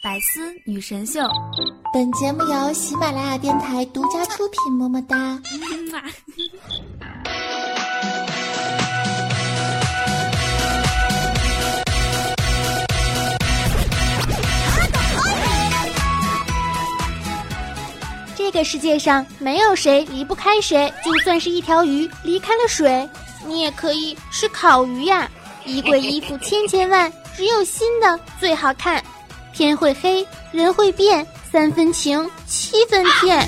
百思女神秀，本节目由喜马拉雅电台独家出品。么么哒！这个世界上没有谁离不开谁，就算是一条鱼离开了水，你也可以是烤鱼呀。衣柜衣服千千万，只有新的最好看。天会黑，人会变，三分情，七分骗。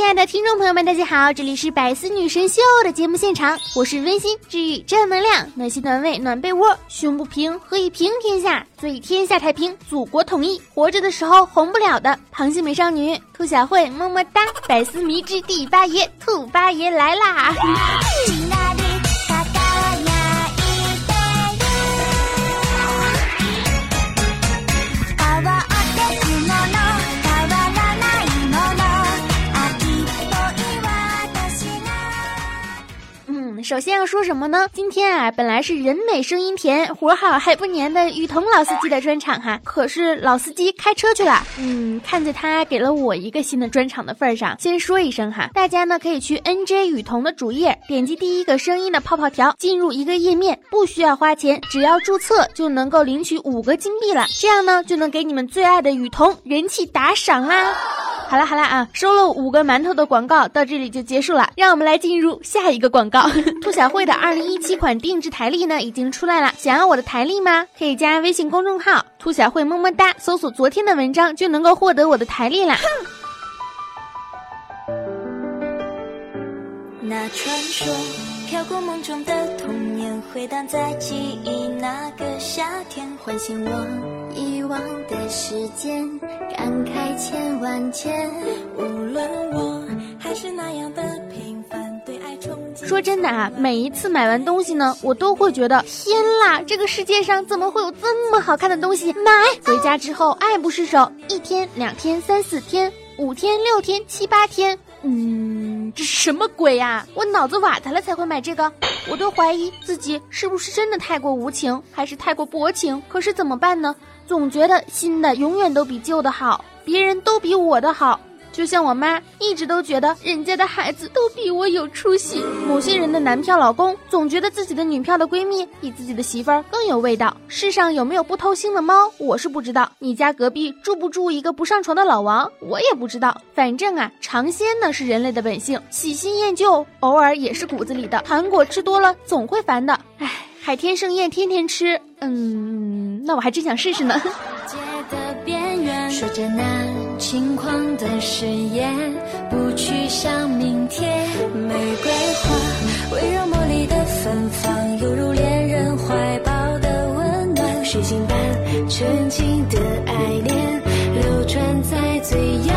亲爱的听众朋友们，大家好，这里是百思女神秀的节目现场，我是温馨治愈正能量，暖心暖胃暖被窝，胸不平何以平天下？所以天下太平，祖国统一，活着的时候红不了的螃蟹美少女兔小慧，么么哒！百思迷之第八爷，兔八爷来啦！首先要说什么呢？今天啊，本来是人美声音甜，活好还不粘的雨桐老司机的专场哈，可是老司机开车去了。嗯，看在他给了我一个新的专场的份上，先说一声哈，大家呢可以去 NJ 雨桐的主页，点击第一个声音的泡泡条，进入一个页面，不需要花钱，只要注册就能够领取五个金币了，这样呢就能给你们最爱的雨桐人气打赏啦。好了好了啊，收了五个馒头的广告到这里就结束了，让我们来进入下一个广告。兔小慧的二零一七款定制台历呢已经出来了，想要我的台历吗？可以加微信公众号“兔小慧么么哒”，搜索昨天的文章就能够获得我的台历啦。那传说飘过梦中的童年，回荡在记忆那个夏天，唤醒我遗忘的时间，感慨千万千。无论我还是那样的，说真的啊，每一次买完东西呢，我都会觉得天啦，这个世界上怎么会有这么好看的东西？买回家之后爱不释手，一天、两天、三四天、五天、六天、七八天。嗯，这什么鬼呀？我脑子瓦特了才会买这个，我都怀疑自己是不是真的太过无情，还是太过薄情。可是怎么办呢？总觉得新的永远都比旧的好，别人都比我的好。就像我妈一直都觉得人家的孩子都比我有出息。某些人的男票老公总觉得自己的女票的闺蜜比自己的媳妇儿更有味道。世上有没有不偷腥的猫，我是不知道。你家隔壁住不住一个不上床的老王，我也不知道。反正啊，尝鲜呢是人类的本性，喜新厌旧偶尔也是骨子里的。糖果吃多了总会烦的。唉，海天盛宴天天吃，嗯，那我还真想试试呢。界的边缘说着那轻狂的誓言，不去想明天。玫瑰花温柔茉莉的芬芳，犹如恋人怀抱的温暖。水晶般纯净的爱恋，流转在最遥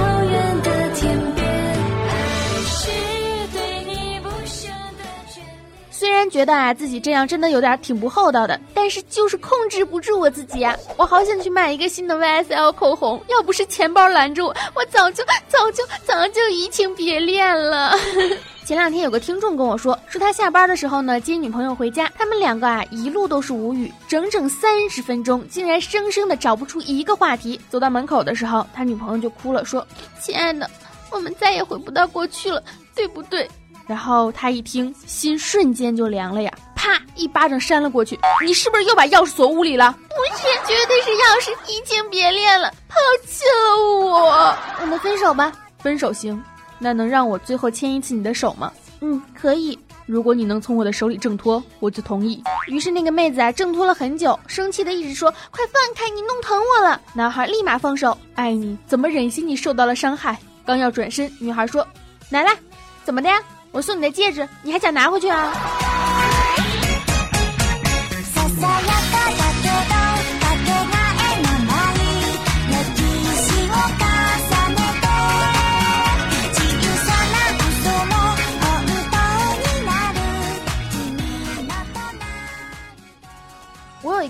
觉得啊自己这样真的有点挺不厚道的，但是就是控制不住我自己呀、我好想去买一个新的 YSL 口红，要不是钱包拦住我，我早就早就早就移情别恋了。前两天有个听众跟我说，说他下班的时候呢接女朋友回家，他们两个啊一路都是无语，整整三十分钟，竟然生生的找不出一个话题。走到门口的时候，他女朋友就哭了，说：“亲爱的，我们再也回不到过去了，对不对？”然后他一听，心瞬间就凉了呀，啪一巴掌扇了过去。你是不是又把钥匙锁屋里了？不是，绝对是钥匙移情别恋了，抛弃了我。我们分手吧，分手行。那能让我最后牵一次你的手吗？嗯，可以。如果你能从我的手里挣脱，我就同意。于是那个妹子啊，挣脱了很久，生气的一直说：“快放开，你弄疼我了。”男孩立马放手，爱你怎么忍心你受到了伤害？刚要转身，女孩说：“奶奶，怎么的呀？我送你的戒指，你还想拿回去啊？”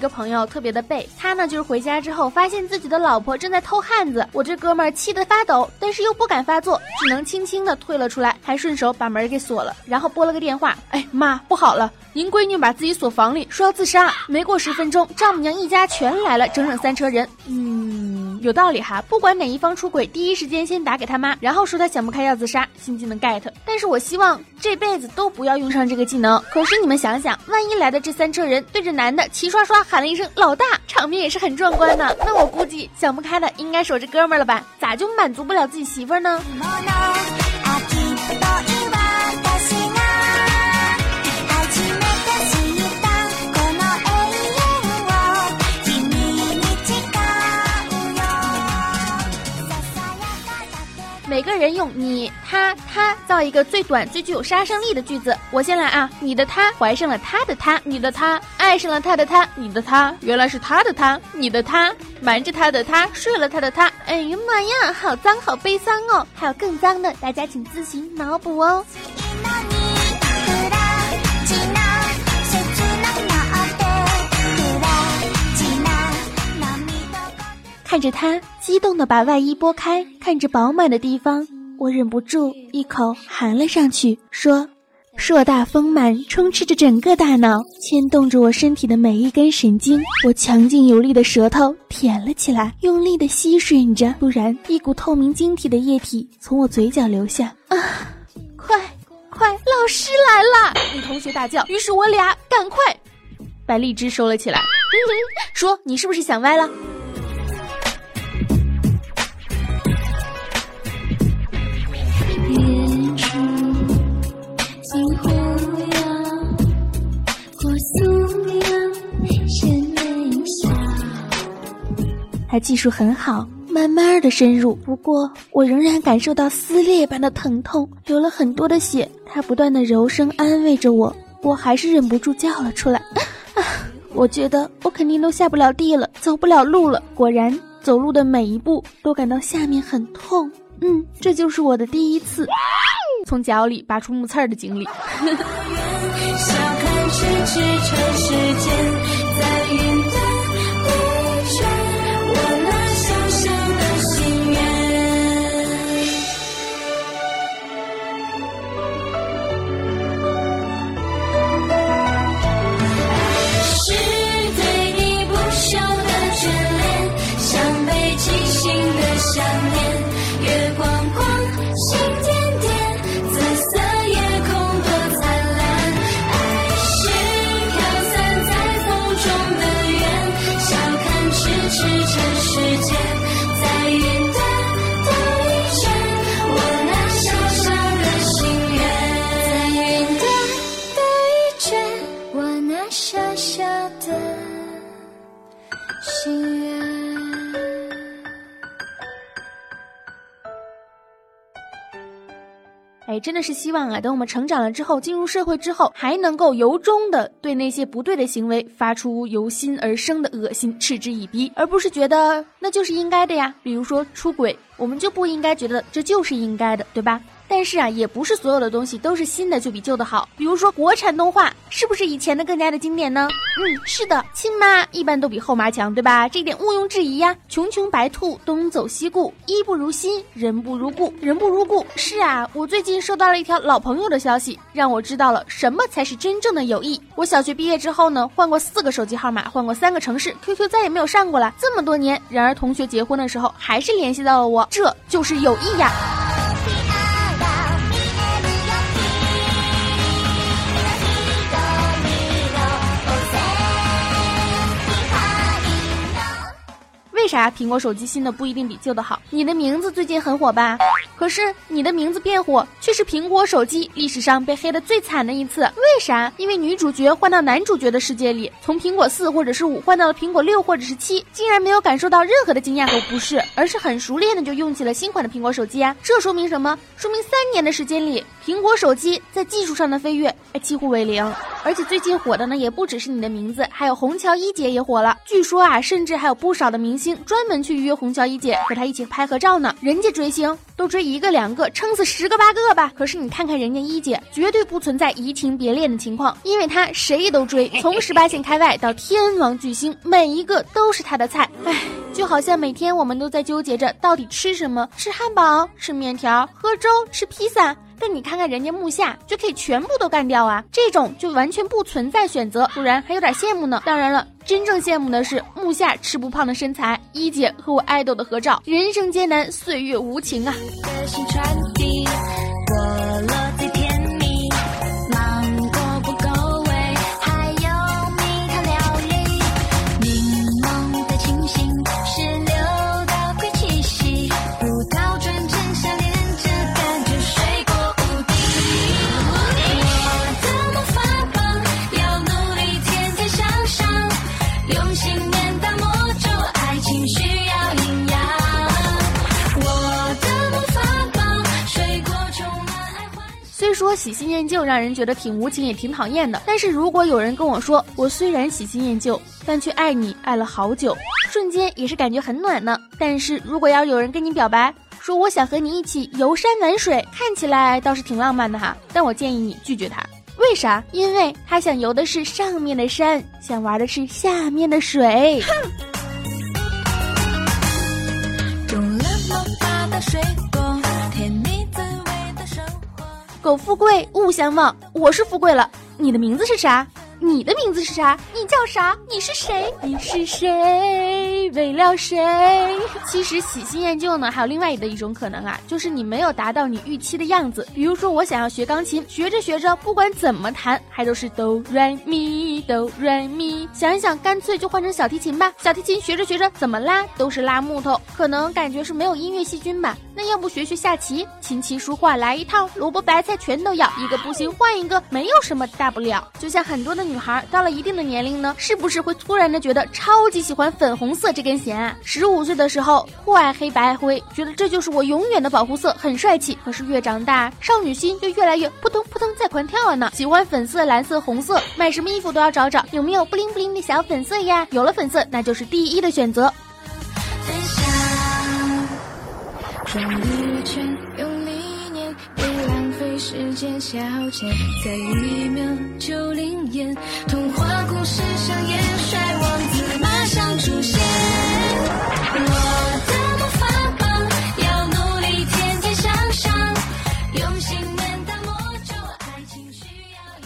个朋友特别的背，他呢就是回家之后发现自己的老婆正在偷汉子，我这哥们儿气得发抖，但是又不敢发作，只能轻轻的退了出来，还顺手把门给锁了，然后拨了个电话，哎妈，不好了，您闺女把自己锁房里，说要自杀。没过十分钟，丈母娘一家全来了，整整三车人。嗯，有道理哈，不管哪一方出轨，第一时间先打给他妈，然后说他想不开要自杀，新技能 get。但是我希望这辈子都不要用上这个技能。可是你们想想，万一来的这三车人对着男的齐刷刷喊了一声“老大”，场面也是很壮观的。那我估计想不开的应该是我这哥们了吧？咋就满足不了自己媳妇儿呢？人用你、他、他造一个最短、最具有杀伤力的句子。我先来啊！你的他怀上了他的他，你的他爱上了他的他，你的他原来是他的他，你的他瞒着他的他睡了他的他。哎呀妈呀，好脏，好悲伤哦！还有更脏的，大家请自行脑补哦。看着他激动的把外衣拨开，看着饱满的地方，我忍不住一口含了上去，说：“硕大丰满，充斥着整个大脑，牵动着我身体的每一根神经。”我强劲有力的舌头舔了起来，用力的吸吮着，突然一股透明晶体的液体从我嘴角流下。啊！快快，老师来了！女同学大叫。于是我俩赶快把荔枝收了起来。说：“你是不是想歪了？”技术很好，慢慢的深入。不过我仍然感受到撕裂般的疼痛，流了很多的血。他不断的柔声安慰着我，我还是忍不住叫了出来。我觉得我肯定都下不了地了，走不了路了。果然，走路的每一步都感到下面很痛。嗯，这就是我的第一次从脚里拔出木刺儿的经历。的心愿哎，真的是希望啊，等我们成长了之后，进入社会之后，还能够由衷的对那些不对的行为发出由心而生的恶心，嗤之以鼻，而不是觉得那就是应该的呀。比如说出轨，我们就不应该觉得这就是应该的，对吧？但是啊，也不是所有的东西都是新的就比旧的好。比如说国产动画，是不是以前的更加的经典呢？嗯，是的，亲妈一般都比后妈强，对吧？这一点毋庸置疑呀。穷穷白兔东走西顾，衣不如新，人不如故，人不如故。是啊，我最近收到了一条老朋友的消息，让我知道了什么才是真正的友谊。我小学毕业之后呢，换过四个手机号码，换过三个城市，QQ 再也没有上过了。这么多年，然而同学结婚的时候还是联系到了我，这就是友谊呀。为啥苹果手机新的不一定比旧的好？你的名字最近很火吧？可是你的名字变火，却是苹果手机历史上被黑的最惨的一次。为啥？因为女主角换到男主角的世界里，从苹果四或者是五换到了苹果六或者是七，竟然没有感受到任何的惊讶和不适，而是很熟练的就用起了新款的苹果手机啊！这说明什么？说明三年的时间里，苹果手机在技术上的飞跃，哎，几乎为零。而且最近火的呢，也不只是你的名字，还有虹桥一姐也火了。据说啊，甚至还有不少的明星专门去约虹桥一姐和她一起拍合照呢。人家追星都追一个两个，撑死十个八个吧。可是你看看人家一姐，绝对不存在移情别恋的情况，因为她谁都追，从十八线开外到天王巨星，每一个都是她的菜。唉，就好像每天我们都在纠结着到底吃什么，吃汉堡，吃面条，喝粥，吃披萨。但你看看人家木下就可以全部都干掉啊，这种就完全不存在选择，不然还有点羡慕呢。当然了，真正羡慕的是木下吃不胖的身材，一姐和我爱豆的合照。人生艰难，岁月无情啊。喜新厌旧让人觉得挺无情也挺讨厌的，但是如果有人跟我说我虽然喜新厌旧，但却爱你爱了好久，瞬间也是感觉很暖呢。但是如果要有人跟你表白，说我想和你一起游山玩水，看起来倒是挺浪漫的哈，但我建议你拒绝他，为啥？因为他想游的是上面的山，想玩的是下面的水。哼 苟富贵，勿相忘。我是富贵了，你的名字是啥？你的名字是啥？你叫啥？你是谁？你是谁？为了谁？其实喜新厌旧呢，还有另外的一种可能啊，就是你没有达到你预期的样子。比如说，我想要学钢琴，学着学着，不管怎么弹，还都是哆来咪哆来咪。想一想，干脆就换成小提琴吧。小提琴学着学着，怎么拉都是拉木头，可能感觉是没有音乐细菌吧。那要不学学下棋，琴棋书画来一套，萝卜白菜全都要，一个不行换一个，没有什么大不了。就像很多的女女孩到了一定的年龄呢，是不是会突然的觉得超级喜欢粉红色这根弦啊？十五岁的时候酷爱黑白灰，觉得这就是我永远的保护色，很帅气。可是越长大，少女心就越来越扑通扑通在狂跳了呢。喜欢粉色、蓝色、红色，买什么衣服都要找找有没有布灵布灵的小粉色呀。有了粉色，那就是第一的选择。转一圈，用理念，别浪费时间消遣，在一秒就灵验，童话故事上演帅王子马上出现。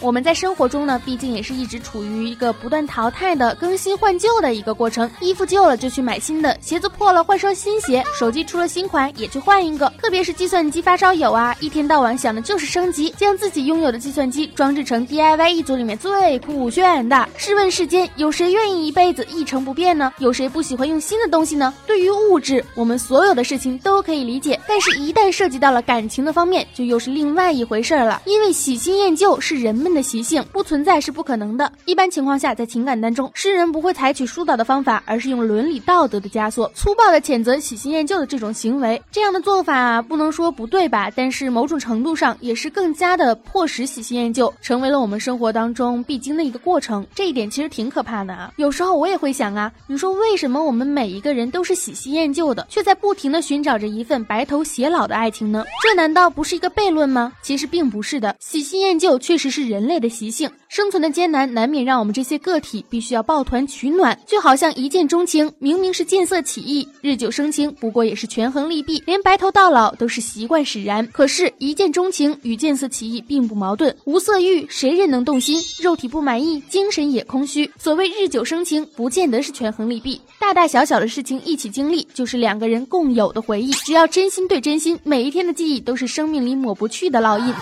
我们在生活中呢，毕竟也是一直处于一个不断淘汰的更新换旧的一个过程。衣服旧了就去买新的，鞋子破了换双新鞋，手机出了新款也去换一个。特别是计算机发烧友啊，一天到晚想的就是升级，将自己拥有的计算机装置成 DIY 一族里面最酷炫的。试问世间有谁愿意一辈子一成不变呢？有谁不喜欢用新的东西呢？对于物质，我们所有的事情都可以理解，但是一旦涉及到了感情的方面，就又是另外一回事了。因为喜新厌旧是人们的习性，不存在是不可能的。一般情况下，在情感当中，诗人不会采取疏导的方法，而是用伦理道德的枷锁，粗暴的谴责喜新厌旧的这种行为。这样的做法不能说不对吧？但是某种程度上也是更加的迫使喜新厌旧成为了我们生活当中必经的一个过程。这一点其实挺可怕的啊！有时候我也会想啊，你说为什么我们每一个人都是喜新厌旧的，却在不停的寻找着一份白头偕老的爱情呢？这难道不是一个悖论吗？其实并不是的，喜新厌旧确实是人人类的习性。生存的艰难难免让我们这些个体必须要抱团取暖，就好像一见钟情，明明是见色起意；日久生情，不过也是权衡利弊。连白头到老都是习惯使然。可是，一见钟情与见色起意并不矛盾。无色欲，谁人能动心？肉体不满意，精神也空虚。所谓日久生情，不见得是权衡利弊。大大小小的事情一起经历，就是两个人共有的回忆。只要真心对真心，每一天的记忆都是生命里抹不去的烙印。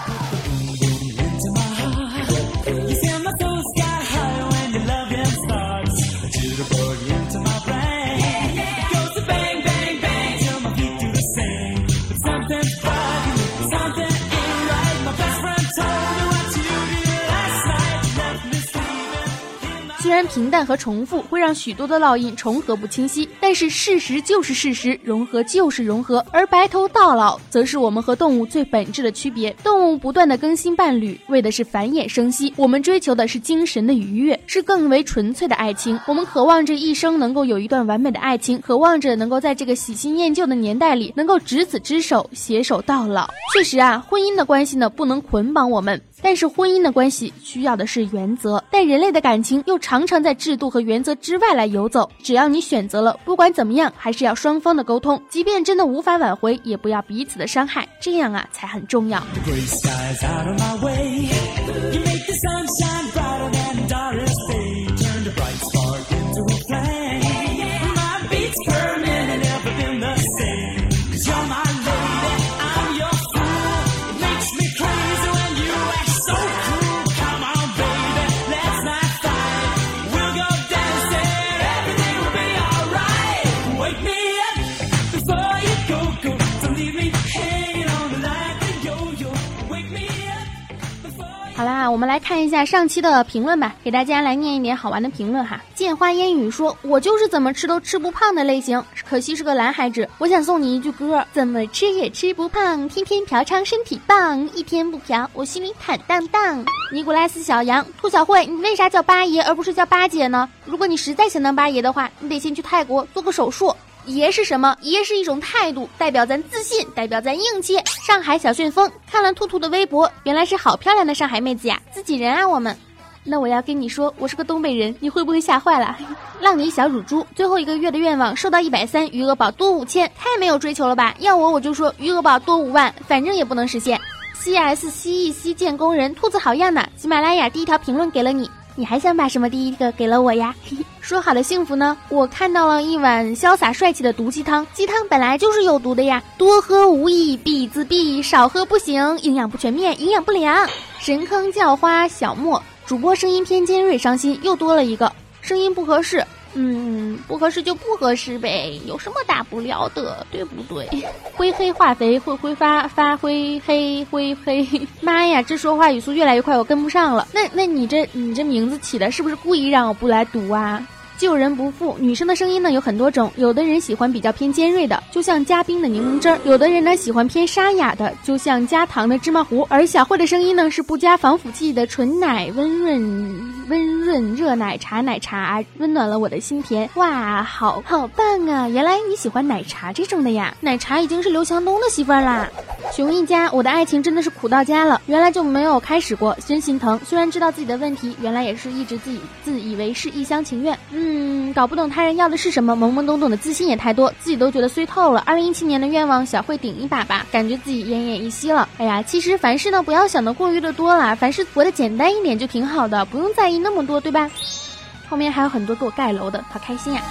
虽然平淡和重复会让许多的烙印重合不清晰，但是事实就是事实，融合就是融合。而白头到老，则是我们和动物最本质的区别。动物不断的更新伴侣，为的是繁衍生息；我们追求的是精神的愉悦，是更为纯粹的爱情。我们渴望着一生能够有一段完美的爱情，渴望着能够在这个喜新厌旧的年代里，能够执子之手，携手到老。确实啊，婚姻的关系呢，不能捆绑我们。但是婚姻的关系需要的是原则，但人类的感情又常常在制度和原则之外来游走。只要你选择了，不管怎么样，还是要双方的沟通，即便真的无法挽回，也不要彼此的伤害，这样啊才很重要。好啦我们来看一下上期的评论吧，给大家来念一点好玩的评论哈。见花烟雨说：“我就是怎么吃都吃不胖的类型，可惜是个男孩子。我想送你一句歌：怎么吃也吃不胖，天天嫖娼身体棒，一天不嫖我心里坦荡荡。”尼古拉斯小羊，兔小慧，你为啥叫八爷而不是叫八姐呢？如果你实在想当八爷的话，你得先去泰国做个手术。爷是什么？爷是一种态度，代表咱自信，代表咱硬气。上海小旋风看了兔兔的微博，原来是好漂亮的上海妹子呀，自己人啊我们。那我要跟你说，我是个东北人，你会不会吓坏了？浪你小乳猪，最后一个月的愿望瘦到一百三，余额宝多五千，太没有追求了吧？要我我就说余额宝多五万，反正也不能实现。C S C E C 建工人，兔子好样的！喜马拉雅第一条评论给了你。你还想把什么第一个给了我呀？嘿嘿说好的幸福呢？我看到了一碗潇洒帅气的毒鸡汤，鸡汤本来就是有毒的呀，多喝无益必自毙，少喝不行，营养不全面，营养不良。神坑叫花小莫，主播声音偏尖锐，伤心又多了一个声音不合适。嗯，不合适就不合适呗，有什么大不了的，对不对？灰黑化肥会挥发发灰黑灰黑，妈呀，这说话语速越来越快，我跟不上了。那那你这你这名字起的是不是故意让我不来读啊？救人不负，女生的声音呢有很多种，有的人喜欢比较偏尖锐的，就像加冰的柠檬汁儿；有的人呢喜欢偏沙哑的，就像加糖的芝麻糊。而小慧的声音呢是不加防腐剂的纯奶，温润温润热奶茶，奶茶温暖了我的心田。哇，好好棒啊！原来你喜欢奶茶这种的呀？奶茶已经是刘强东的媳妇儿啦。熊一家，我的爱情真的是苦到家了，原来就没有开始过，真心疼。虽然知道自己的问题，原来也是一直自己自以为是，一厢情愿。嗯。嗯，搞不懂他人要的是什么，懵懵懂懂的自信也太多，自己都觉得衰透了。二零一七年的愿望，小慧顶一把吧，感觉自己奄奄一息了。哎呀，其实凡事呢，不要想的过于的多啦，凡事活得简单一点就挺好的，不用在意那么多，对吧？后面还有很多给我盖楼的，好开心呀。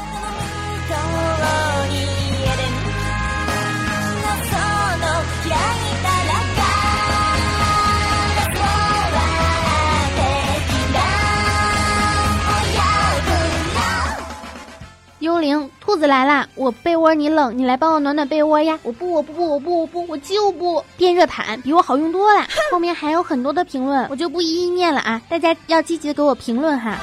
幽灵兔子来啦！我被窝你冷，你来帮我暖暖被窝呀！我不，我不不，我不，我不，我就不电热毯比我好用多了。后面还有很多的评论，我就不一一念了啊！大家要积极的给我评论哈。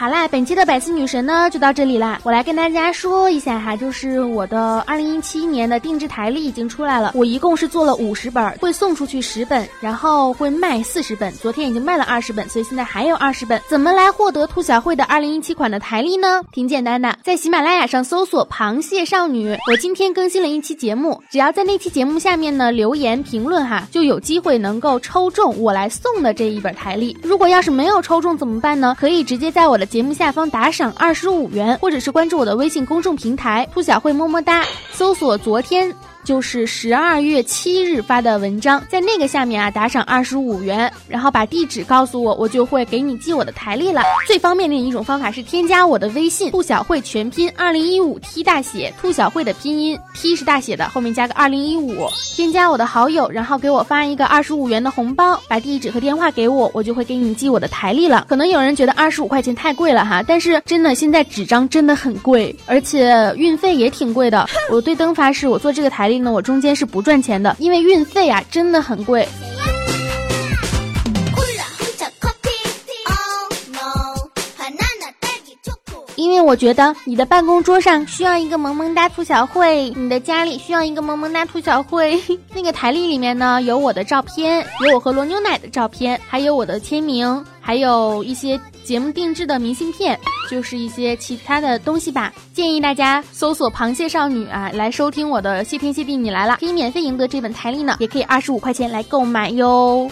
好啦，本期的百思女神呢就到这里啦。我来跟大家说一下哈，就是我的二零一七年的定制台历已经出来了。我一共是做了五十本，会送出去十本，然后会卖四十本。昨天已经卖了二十本，所以现在还有二十本。怎么来获得兔小慧的二零一七款的台历呢？挺简单的，在喜马拉雅上搜索“螃蟹少女”。我今天更新了一期节目，只要在那期节目下面呢留言评论哈，就有机会能够抽中我来送的这一本台历。如果要是没有抽中怎么办呢？可以直接在我的。节目下方打赏二十五元，或者是关注我的微信公众平台“兔小慧么么哒”，搜索昨天。就是十二月七日发的文章，在那个下面啊打赏二十五元，然后把地址告诉我，我就会给你寄我的台历了。最方便的一种方法是添加我的微信兔小慧全拼二零一五 T 大写，兔小慧的拼音 T 是大写的，后面加个二零一五，添加我的好友，然后给我发一个二十五元的红包，把地址和电话给我，我就会给你寄我的台历了。可能有人觉得二十五块钱太贵了哈，但是真的现在纸张真的很贵，而且运费也挺贵的。我对灯发誓，我做这个台。历呢，我中间是不赚钱的，因为运费啊真的很贵。因为我觉得你的办公桌上需要一个萌萌哒兔小慧，你的家里需要一个萌萌哒兔小慧。那个台历里面呢，有我的照片，有我和罗牛奶的照片，还有我的签名，还有一些节目定制的明信片，就是一些其他的东西吧。建议大家搜索“螃蟹少女”啊，来收听我的谢天谢地你来了，可以免费赢得这本台历呢，也可以二十五块钱来购买哟。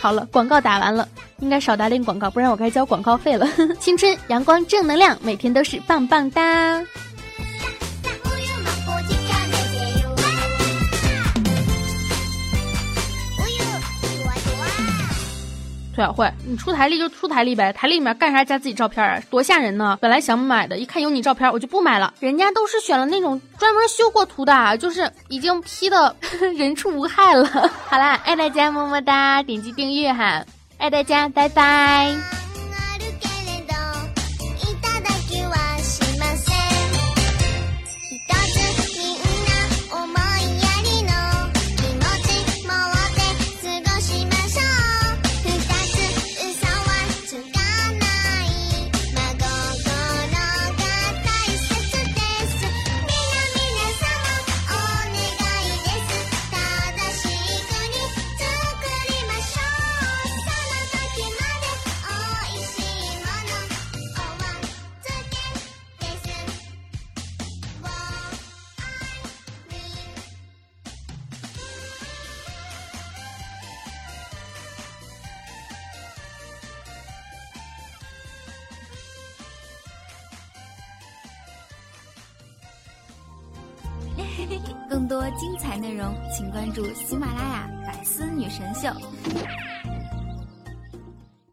好了，广告打完了，应该少打点广告，不然我该交广告费了。青春阳光正能量，每天都是棒棒哒。兔小慧，你出台历就出台历呗，台历里面干啥加自己照片啊？多吓人呢！本来想买的，一看有你照片，我就不买了。人家都是选了那种专门修过图的，就是已经 P 的 人畜无害了。好啦，爱大家么么哒，点击订阅哈，爱大家，拜拜。